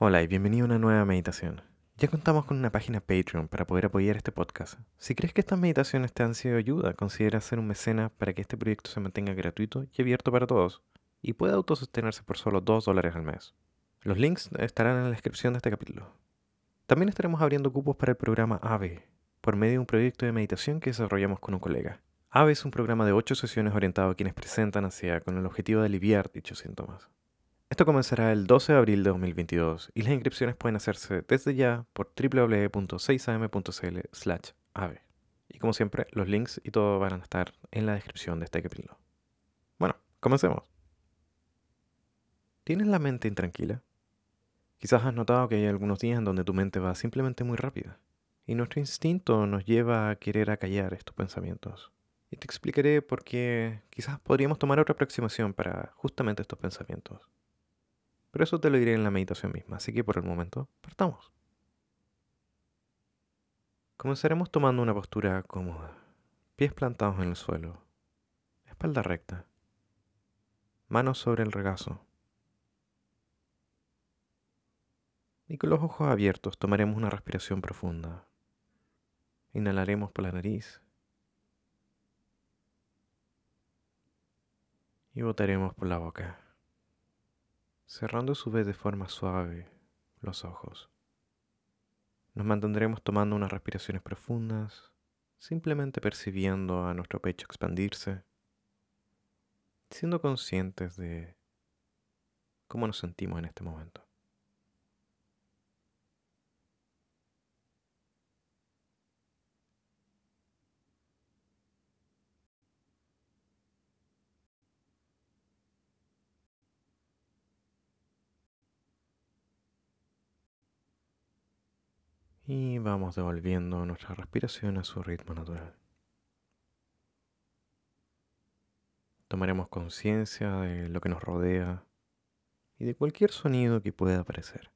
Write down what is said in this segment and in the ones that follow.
Hola y bienvenido a una nueva meditación. Ya contamos con una página Patreon para poder apoyar este podcast. Si crees que estas meditaciones te han sido de ayuda, considera ser un mecena para que este proyecto se mantenga gratuito y abierto para todos y pueda autosostenerse por solo 2 dólares al mes. Los links estarán en la descripción de este capítulo. También estaremos abriendo cupos para el programa AVE, por medio de un proyecto de meditación que desarrollamos con un colega. AVE es un programa de 8 sesiones orientado a quienes presentan ansiedad con el objetivo de aliviar dichos síntomas. Esto comenzará el 12 de abril de 2022 y las inscripciones pueden hacerse desde ya por www.6am.cl slash ave. Y como siempre, los links y todo van a estar en la descripción de este capítulo. Bueno, comencemos. ¿Tienes la mente intranquila? Quizás has notado que hay algunos días en donde tu mente va simplemente muy rápida y nuestro instinto nos lleva a querer acallar estos pensamientos. Y te explicaré por qué quizás podríamos tomar otra aproximación para justamente estos pensamientos. Pero eso te lo diré en la meditación misma, así que por el momento partamos. Comenzaremos tomando una postura cómoda, pies plantados en el suelo, espalda recta, manos sobre el regazo. Y con los ojos abiertos tomaremos una respiración profunda. Inhalaremos por la nariz y botaremos por la boca cerrando su vez de forma suave los ojos. Nos mantendremos tomando unas respiraciones profundas, simplemente percibiendo a nuestro pecho expandirse, siendo conscientes de cómo nos sentimos en este momento. Y vamos devolviendo nuestra respiración a su ritmo natural. Tomaremos conciencia de lo que nos rodea y de cualquier sonido que pueda aparecer.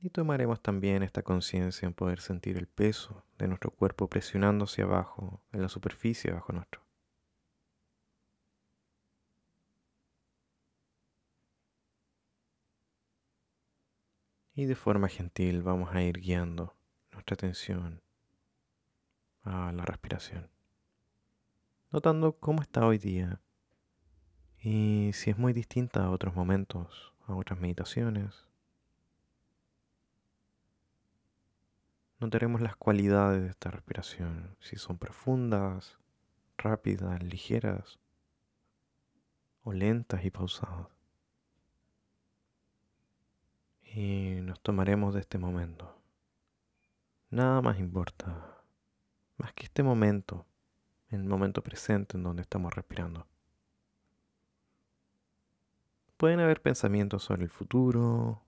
Y tomaremos también esta conciencia en poder sentir el peso de nuestro cuerpo presionando hacia abajo en la superficie bajo nuestro. Y de forma gentil vamos a ir guiando nuestra atención a la respiración. Notando cómo está hoy día y si es muy distinta a otros momentos, a otras meditaciones. Notaremos las cualidades de esta respiración, si son profundas, rápidas, ligeras o lentas y pausadas y nos tomaremos de este momento. Nada más importa, más que este momento, el momento presente en donde estamos respirando. Pueden haber pensamientos sobre el futuro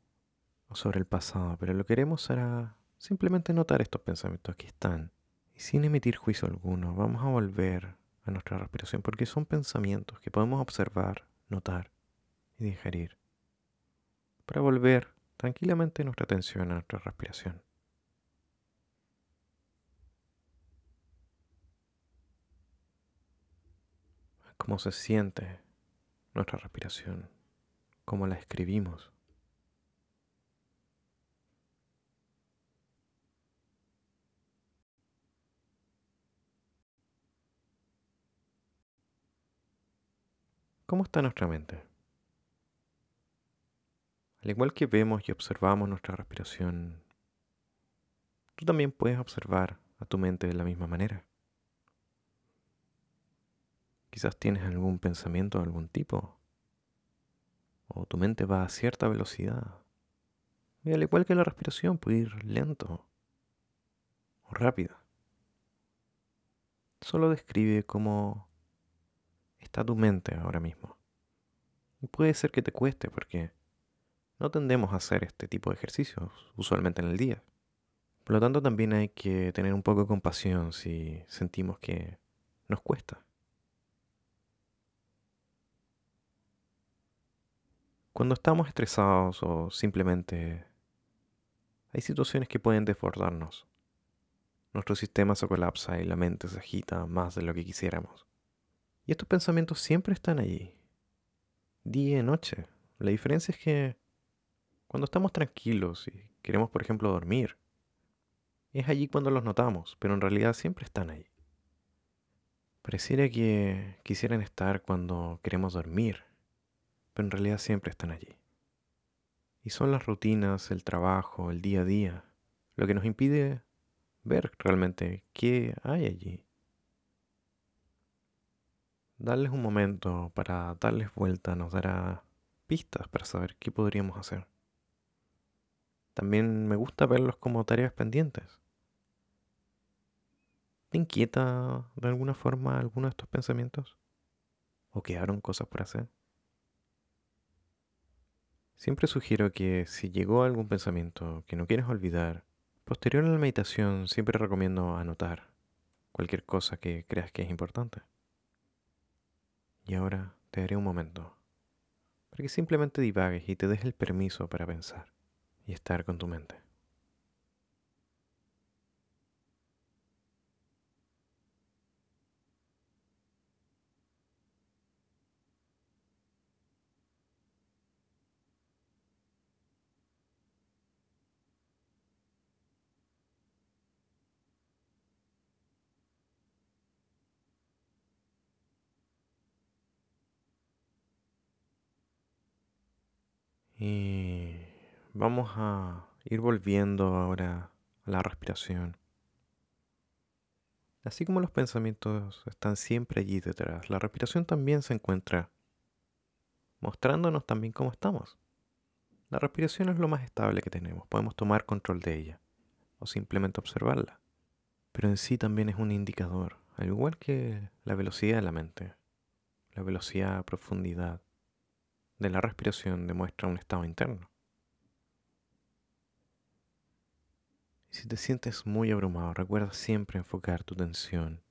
o sobre el pasado, pero lo que queremos será simplemente notar estos pensamientos que están. Y sin emitir juicio alguno, vamos a volver a nuestra respiración porque son pensamientos que podemos observar, notar y digerir. Para volver tranquilamente nuestra atención a nuestra respiración. Cómo se siente nuestra respiración, cómo la escribimos. ¿Cómo está nuestra mente? Al igual que vemos y observamos nuestra respiración, tú también puedes observar a tu mente de la misma manera. Quizás tienes algún pensamiento de algún tipo, o tu mente va a cierta velocidad. Y al igual que la respiración, puede ir lento o rápido. Solo describe cómo está tu mente ahora mismo. Y puede ser que te cueste porque no tendemos a hacer este tipo de ejercicios usualmente en el día. Por lo tanto, también hay que tener un poco de compasión si sentimos que nos cuesta. Cuando estamos estresados o simplemente hay situaciones que pueden desbordarnos, nuestro sistema se colapsa y la mente se agita más de lo que quisiéramos. Y estos pensamientos siempre están allí, día y noche. La diferencia es que cuando estamos tranquilos y queremos, por ejemplo, dormir, es allí cuando los notamos, pero en realidad siempre están ahí. Pareciera que quisieran estar cuando queremos dormir, pero en realidad siempre están allí. Y son las rutinas, el trabajo, el día a día, lo que nos impide ver realmente qué hay allí. Darles un momento para darles vuelta nos dará pistas para saber qué podríamos hacer. También me gusta verlos como tareas pendientes. ¿Te inquieta de alguna forma alguno de estos pensamientos? ¿O quedaron cosas por hacer? Siempre sugiero que si llegó algún pensamiento que no quieres olvidar, posterior a la meditación siempre recomiendo anotar cualquier cosa que creas que es importante. Y ahora te daré un momento para que simplemente divagues y te des el permiso para pensar y estar con tu mente. Y vamos a ir volviendo ahora a la respiración. Así como los pensamientos están siempre allí detrás, la respiración también se encuentra mostrándonos también cómo estamos. La respiración es lo más estable que tenemos, podemos tomar control de ella o simplemente observarla, pero en sí también es un indicador, al igual que la velocidad de la mente, la velocidad profundidad de la respiración demuestra un estado interno. Y si te sientes muy abrumado, recuerda siempre enfocar tu atención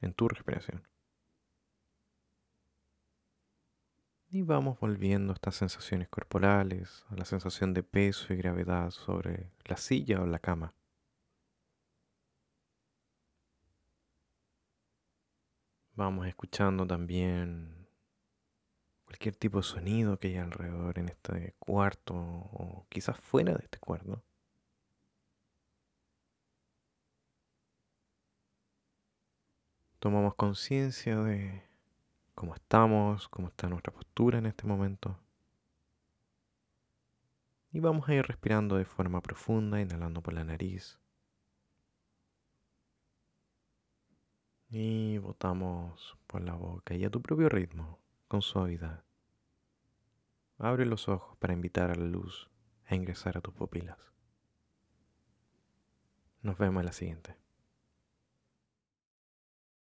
en tu respiración. Y vamos volviendo a estas sensaciones corporales, a la sensación de peso y gravedad sobre la silla o la cama. Vamos escuchando también cualquier tipo de sonido que haya alrededor en este cuarto o quizás fuera de este cuarto. Tomamos conciencia de cómo estamos, cómo está nuestra postura en este momento. Y vamos a ir respirando de forma profunda, inhalando por la nariz. Y botamos por la boca y a tu propio ritmo con suavidad. Abre los ojos para invitar a la luz a ingresar a tus pupilas. Nos vemos en la siguiente.